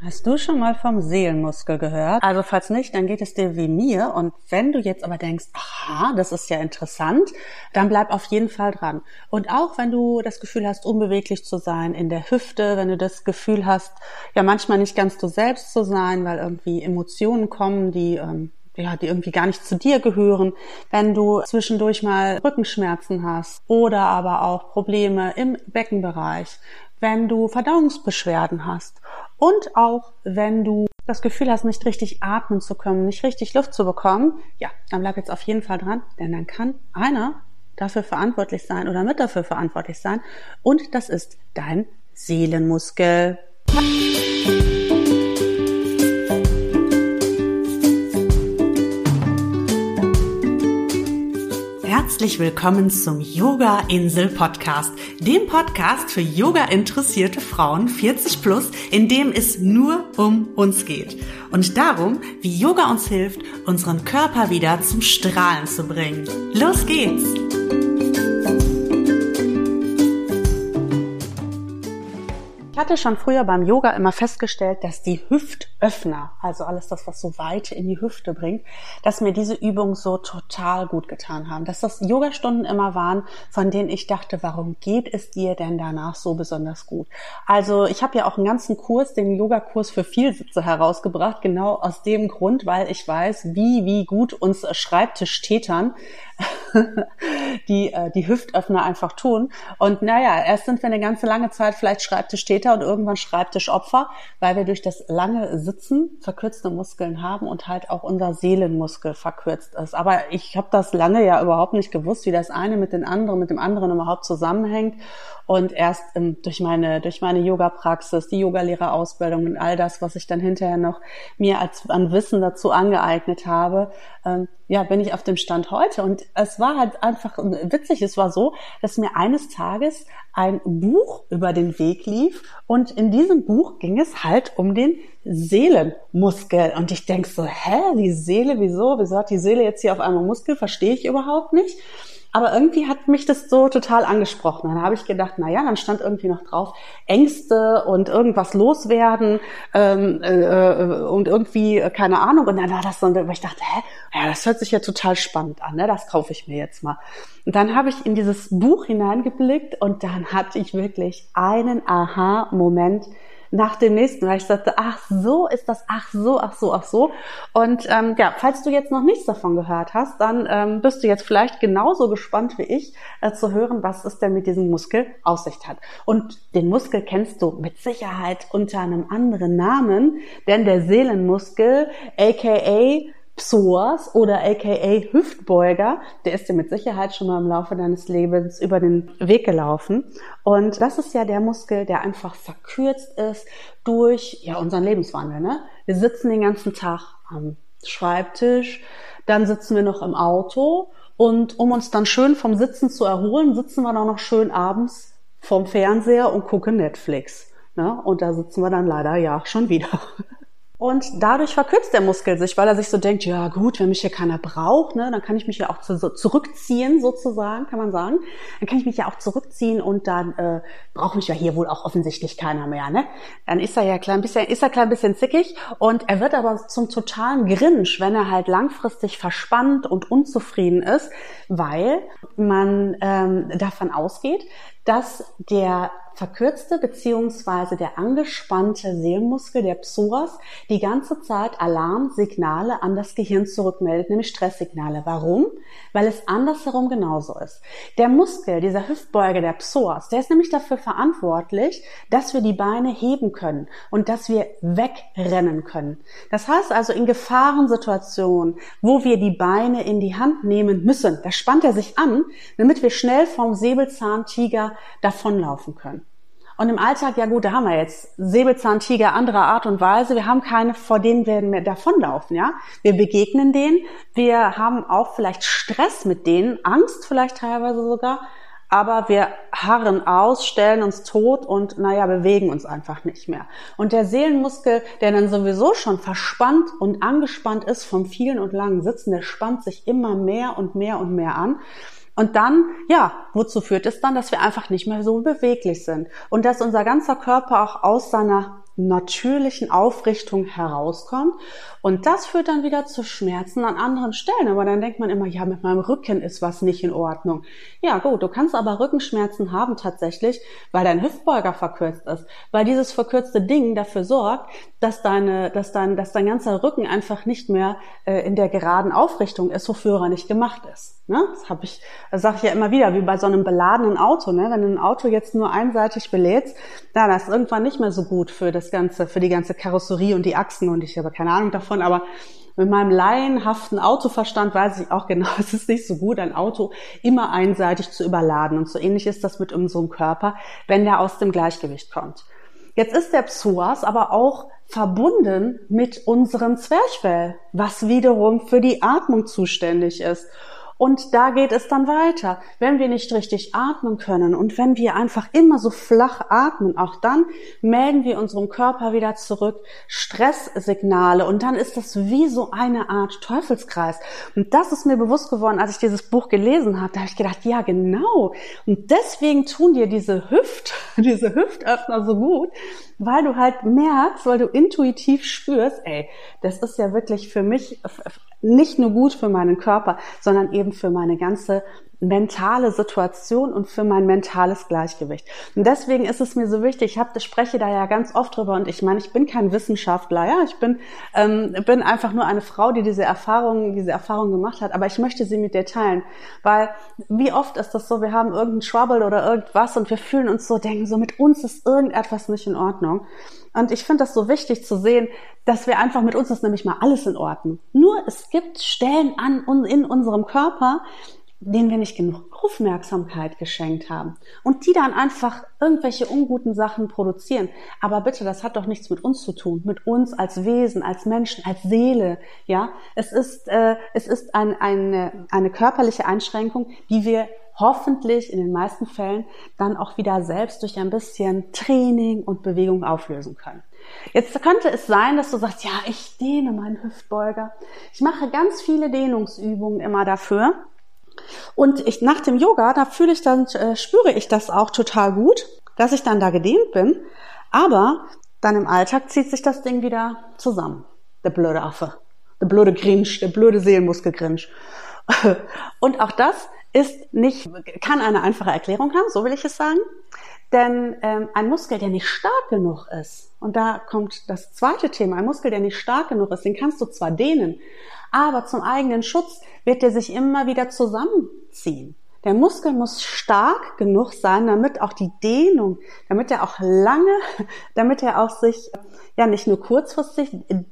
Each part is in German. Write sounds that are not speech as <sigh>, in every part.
Hast du schon mal vom Seelenmuskel gehört? Also falls nicht, dann geht es dir wie mir. Und wenn du jetzt aber denkst, aha, das ist ja interessant, dann bleib auf jeden Fall dran. Und auch wenn du das Gefühl hast, unbeweglich zu sein in der Hüfte, wenn du das Gefühl hast, ja manchmal nicht ganz du selbst zu sein, weil irgendwie Emotionen kommen, die ähm, ja, die irgendwie gar nicht zu dir gehören, wenn du zwischendurch mal Rückenschmerzen hast oder aber auch Probleme im Beckenbereich, wenn du Verdauungsbeschwerden hast und auch wenn du das Gefühl hast, nicht richtig atmen zu können, nicht richtig Luft zu bekommen, ja, dann bleib jetzt auf jeden Fall dran, denn dann kann einer dafür verantwortlich sein oder mit dafür verantwortlich sein und das ist dein Seelenmuskel. Herzlich willkommen zum Yoga Insel Podcast, dem Podcast für Yoga interessierte Frauen 40 plus, in dem es nur um uns geht und darum, wie Yoga uns hilft, unseren Körper wieder zum Strahlen zu bringen. Los geht's! Hatte schon früher beim Yoga immer festgestellt, dass die Hüftöffner, also alles das, was so Weite in die Hüfte bringt, dass mir diese Übungen so total gut getan haben. Dass das Yogastunden immer waren, von denen ich dachte, warum geht es dir denn danach so besonders gut? Also ich habe ja auch einen ganzen Kurs, den Yogakurs für Vielsitze herausgebracht, genau aus dem Grund, weil ich weiß, wie, wie gut uns Schreibtischtätern <laughs> die, äh, die Hüftöffner einfach tun. Und naja, erst sind wir eine ganze lange Zeit vielleicht Schreibtischtäter und irgendwann Schreibtischopfer, weil wir durch das lange Sitzen verkürzte Muskeln haben und halt auch unser Seelenmuskel verkürzt ist. Aber ich habe das lange ja überhaupt nicht gewusst, wie das eine mit den anderen, mit dem anderen überhaupt zusammenhängt. Und erst ähm, durch meine, durch meine Yoga-Praxis, die Yogalehrerausbildung und all das, was ich dann hinterher noch mir als an Wissen dazu angeeignet habe, ähm, ja, bin ich auf dem Stand heute. Und es war halt einfach witzig. Es war so, dass mir eines Tages ein Buch über den Weg lief und in diesem Buch ging es halt um den Seelenmuskel. Und ich denk so, hä, die Seele, wieso? Wieso hat die Seele jetzt hier auf einmal Muskel? Verstehe ich überhaupt nicht. Aber irgendwie hat mich das so total angesprochen. Dann habe ich gedacht, na ja, dann stand irgendwie noch drauf Ängste und irgendwas loswerden ähm, äh, und irgendwie äh, keine Ahnung. Und dann war das so, wo ich dachte, hä, ja, das hört sich ja total spannend an. Ne? Das kaufe ich mir jetzt mal. Und dann habe ich in dieses Buch hineingeblickt und dann hatte ich wirklich einen Aha-Moment nach dem nächsten, weil ich sagte, ach so ist das, ach so, ach so, ach so. Und ähm, ja, falls du jetzt noch nichts davon gehört hast, dann ähm, bist du jetzt vielleicht genauso gespannt wie ich äh, zu hören, was es denn mit diesem Muskel aus sich hat. Und den Muskel kennst du mit Sicherheit unter einem anderen Namen, denn der Seelenmuskel, aka Psoas oder aka Hüftbeuger, der ist dir mit Sicherheit schon mal im Laufe deines Lebens über den Weg gelaufen. Und das ist ja der Muskel, der einfach verkürzt ist durch ja unseren Lebenswandel. Ne? Wir sitzen den ganzen Tag am Schreibtisch, dann sitzen wir noch im Auto und um uns dann schön vom Sitzen zu erholen, sitzen wir dann noch schön abends vorm Fernseher und gucken Netflix. Ne? Und da sitzen wir dann leider ja schon wieder. Und dadurch verkürzt der Muskel sich, weil er sich so denkt, ja gut, wenn mich hier keiner braucht, ne, dann kann ich mich ja auch zu, zurückziehen, sozusagen, kann man sagen. Dann kann ich mich ja auch zurückziehen und dann äh, braucht mich ja hier wohl auch offensichtlich keiner mehr. Ne? Dann ist er ja klein bisschen, ist er klein bisschen zickig und er wird aber zum totalen Grinch, wenn er halt langfristig verspannt und unzufrieden ist, weil man ähm, davon ausgeht, dass der verkürzte beziehungsweise der angespannte Seelenmuskel, der Psoas, die ganze Zeit Alarmsignale an das Gehirn zurückmeldet, nämlich Stresssignale. Warum? Weil es andersherum genauso ist. Der Muskel, dieser Hüftbeuger, der Psoas, der ist nämlich dafür verantwortlich, dass wir die Beine heben können und dass wir wegrennen können. Das heißt also in Gefahrensituationen, wo wir die Beine in die Hand nehmen müssen, da spannt er sich an, damit wir schnell vom Säbelzahntiger davonlaufen können. Und im Alltag, ja gut, da haben wir jetzt Säbelzahntiger anderer Art und Weise. Wir haben keine, vor denen werden wir davonlaufen, ja. Wir begegnen denen. Wir haben auch vielleicht Stress mit denen, Angst vielleicht teilweise sogar. Aber wir harren aus, stellen uns tot und, naja, bewegen uns einfach nicht mehr. Und der Seelenmuskel, der dann sowieso schon verspannt und angespannt ist vom vielen und langen Sitzen, der spannt sich immer mehr und mehr und mehr an. Und dann, ja, wozu führt es dann, dass wir einfach nicht mehr so beweglich sind und dass unser ganzer Körper auch aus seiner natürlichen Aufrichtung herauskommt. Und das führt dann wieder zu Schmerzen an anderen Stellen. Aber dann denkt man immer, ja, mit meinem Rücken ist was nicht in Ordnung. Ja, gut, du kannst aber Rückenschmerzen haben tatsächlich, weil dein Hüftbeuger verkürzt ist. Weil dieses verkürzte Ding dafür sorgt, dass deine, dass dein, dass dein ganzer Rücken einfach nicht mehr äh, in der geraden Aufrichtung ist, wofür er nicht gemacht ist. Ne? Das habe ich, sage ich ja immer wieder, wie bei so einem beladenen Auto. Ne? Wenn du ein Auto jetzt nur einseitig belädst, dann ist irgendwann nicht mehr so gut für das ganze, für die ganze Karosserie und die Achsen. Und ich habe keine Ahnung davon, aber mit meinem laienhaften Autoverstand weiß ich auch genau, <laughs> es ist nicht so gut, ein Auto immer einseitig zu überladen. Und so ähnlich ist das mit unserem Körper, wenn der aus dem Gleichgewicht kommt. Jetzt ist der Psoas aber auch verbunden mit unserem Zwerchfell, was wiederum für die Atmung zuständig ist. Und da geht es dann weiter. Wenn wir nicht richtig atmen können und wenn wir einfach immer so flach atmen, auch dann melden wir unserem Körper wieder zurück Stresssignale und dann ist das wie so eine Art Teufelskreis. Und das ist mir bewusst geworden, als ich dieses Buch gelesen habe. Da habe ich gedacht, ja genau. Und deswegen tun dir diese Hüft, <laughs> diese Hüftöffner so gut, weil du halt merkst, weil du intuitiv spürst, ey, das ist ja wirklich für mich nicht nur gut für meinen Körper, sondern eben für meine ganze mentale Situation und für mein mentales Gleichgewicht. Und deswegen ist es mir so wichtig, ich hab, spreche da ja ganz oft drüber und ich meine, ich bin kein Wissenschaftler, ja, ich bin, ähm, bin einfach nur eine Frau, die diese Erfahrung, diese Erfahrung gemacht hat, aber ich möchte sie mit dir teilen, weil wie oft ist das so, wir haben irgendeinen Trouble oder irgendwas und wir fühlen uns so, denken so, mit uns ist irgendetwas nicht in Ordnung. Und ich finde das so wichtig zu sehen, dass wir einfach mit uns ist nämlich mal alles in Ordnung. Nur es gibt Stellen an und in unserem Körper, denen wir nicht genug Aufmerksamkeit geschenkt haben und die dann einfach irgendwelche unguten Sachen produzieren. Aber bitte, das hat doch nichts mit uns zu tun, mit uns als Wesen, als Menschen, als Seele. Ja, es ist äh, es ist ein, eine eine körperliche Einschränkung, die wir hoffentlich in den meisten Fällen dann auch wieder selbst durch ein bisschen Training und Bewegung auflösen können. Jetzt könnte es sein, dass du sagst, ja, ich dehne meinen Hüftbeuger. Ich mache ganz viele Dehnungsübungen immer dafür. Und ich, nach dem Yoga, da fühle ich dann, äh, spüre ich das auch total gut, dass ich dann da gedehnt bin. Aber dann im Alltag zieht sich das Ding wieder zusammen. Der blöde Affe. Der blöde Grinch, der blöde Seelenmuskelgrinch. <laughs> Und auch das ist nicht, kann eine einfache Erklärung haben, so will ich es sagen. Denn ähm, ein Muskel, der nicht stark genug ist, und da kommt das zweite Thema, ein Muskel, der nicht stark genug ist, den kannst du zwar dehnen, aber zum eigenen Schutz wird er sich immer wieder zusammenziehen. Der Muskel muss stark genug sein, damit auch die Dehnung, damit er auch lange, <laughs> damit er auch sich ja nicht nur kurzfristig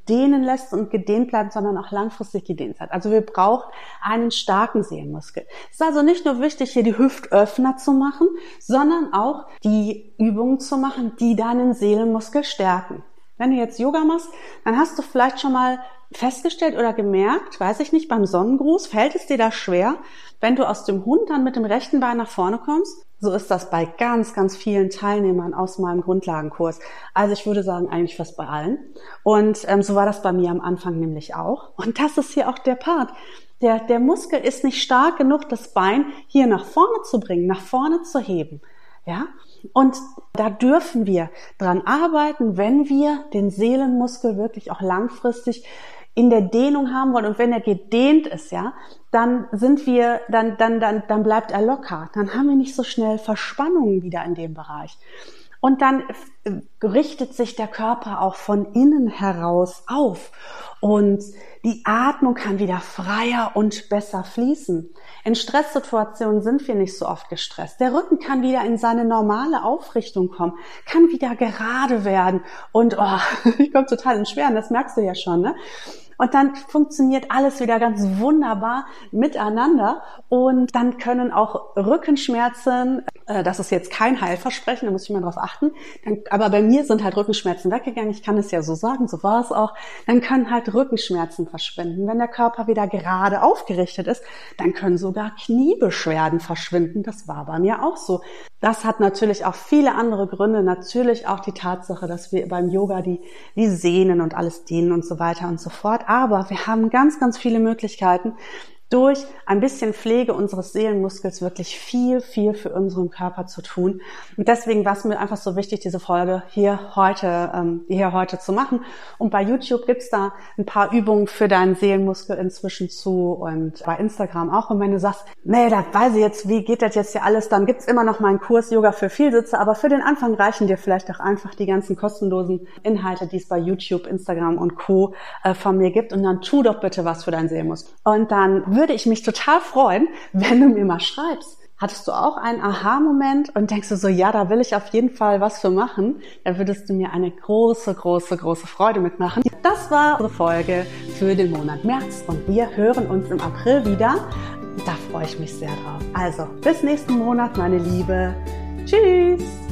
dehnen lässt und gedehnt bleibt, sondern auch langfristig gedehnt hat. Also wir brauchen einen starken Sehenmuskel. Es ist also nicht nur wichtig, hier die Hüftöffner zu machen, sondern auch die Übungen zu machen, die deinen Seelenmuskel stärken. Wenn du jetzt Yoga machst, dann hast du vielleicht schon mal festgestellt oder gemerkt, weiß ich nicht, beim Sonnengruß, fällt es dir da schwer, wenn du aus dem Hund dann mit dem rechten Bein nach vorne kommst? So ist das bei ganz, ganz vielen Teilnehmern aus meinem Grundlagenkurs. Also ich würde sagen, eigentlich fast bei allen. Und ähm, so war das bei mir am Anfang nämlich auch. Und das ist hier auch der Part. Der, der Muskel ist nicht stark genug, das Bein hier nach vorne zu bringen, nach vorne zu heben. Ja? Und da dürfen wir dran arbeiten, wenn wir den Seelenmuskel wirklich auch langfristig in der Dehnung haben wollen und wenn er gedehnt ist, ja, dann sind wir, dann, dann, dann, dann bleibt er locker. Dann haben wir nicht so schnell Verspannungen wieder in dem Bereich. Und dann richtet sich der Körper auch von innen heraus auf und die Atmung kann wieder freier und besser fließen. In Stresssituationen sind wir nicht so oft gestresst. Der Rücken kann wieder in seine normale Aufrichtung kommen, kann wieder gerade werden und oh, <laughs> ich komme total in Schweren, das merkst du ja schon, ne? Und dann funktioniert alles wieder ganz wunderbar miteinander. Und dann können auch Rückenschmerzen, äh, das ist jetzt kein Heilversprechen, da muss ich mal drauf achten. Dann, aber bei mir sind halt Rückenschmerzen weggegangen. Ich kann es ja so sagen, so war es auch. Dann können halt Rückenschmerzen verschwinden. Wenn der Körper wieder gerade aufgerichtet ist, dann können sogar Kniebeschwerden verschwinden. Das war bei mir auch so. Das hat natürlich auch viele andere Gründe. Natürlich auch die Tatsache, dass wir beim Yoga die, die Sehnen und alles dehnen und so weiter und so fort. Aber wir haben ganz, ganz viele Möglichkeiten, durch ein bisschen Pflege unseres Seelenmuskels wirklich viel, viel für unseren Körper zu tun. Und deswegen war es mir einfach so wichtig, diese Folge hier heute, ähm, hier heute zu machen. Und bei YouTube gibt's da ein paar Übungen für deinen Seelenmuskel inzwischen zu und bei Instagram auch. Und wenn du sagst, nee, da weiß ich jetzt, wie geht das jetzt hier alles, dann gibt's immer noch mal einen Kurs Yoga für Vielsitzer. Aber für den Anfang reichen dir vielleicht auch einfach die ganzen kostenlosen Inhalte, die es bei YouTube, Instagram und Co. Äh, von mir gibt. Und dann tu doch bitte was für deinen Seelenmuskel. Und dann würde ich mich total freuen, <laughs> wenn du mir mal schreibst. Hattest du auch einen Aha-Moment und denkst du so, ja, da will ich auf jeden Fall was für machen? Da würdest du mir eine große, große, große Freude mitmachen. Das war unsere Folge für den Monat März und wir hören uns im April wieder. Da freue ich mich sehr drauf. Also, bis nächsten Monat, meine Liebe. Tschüss!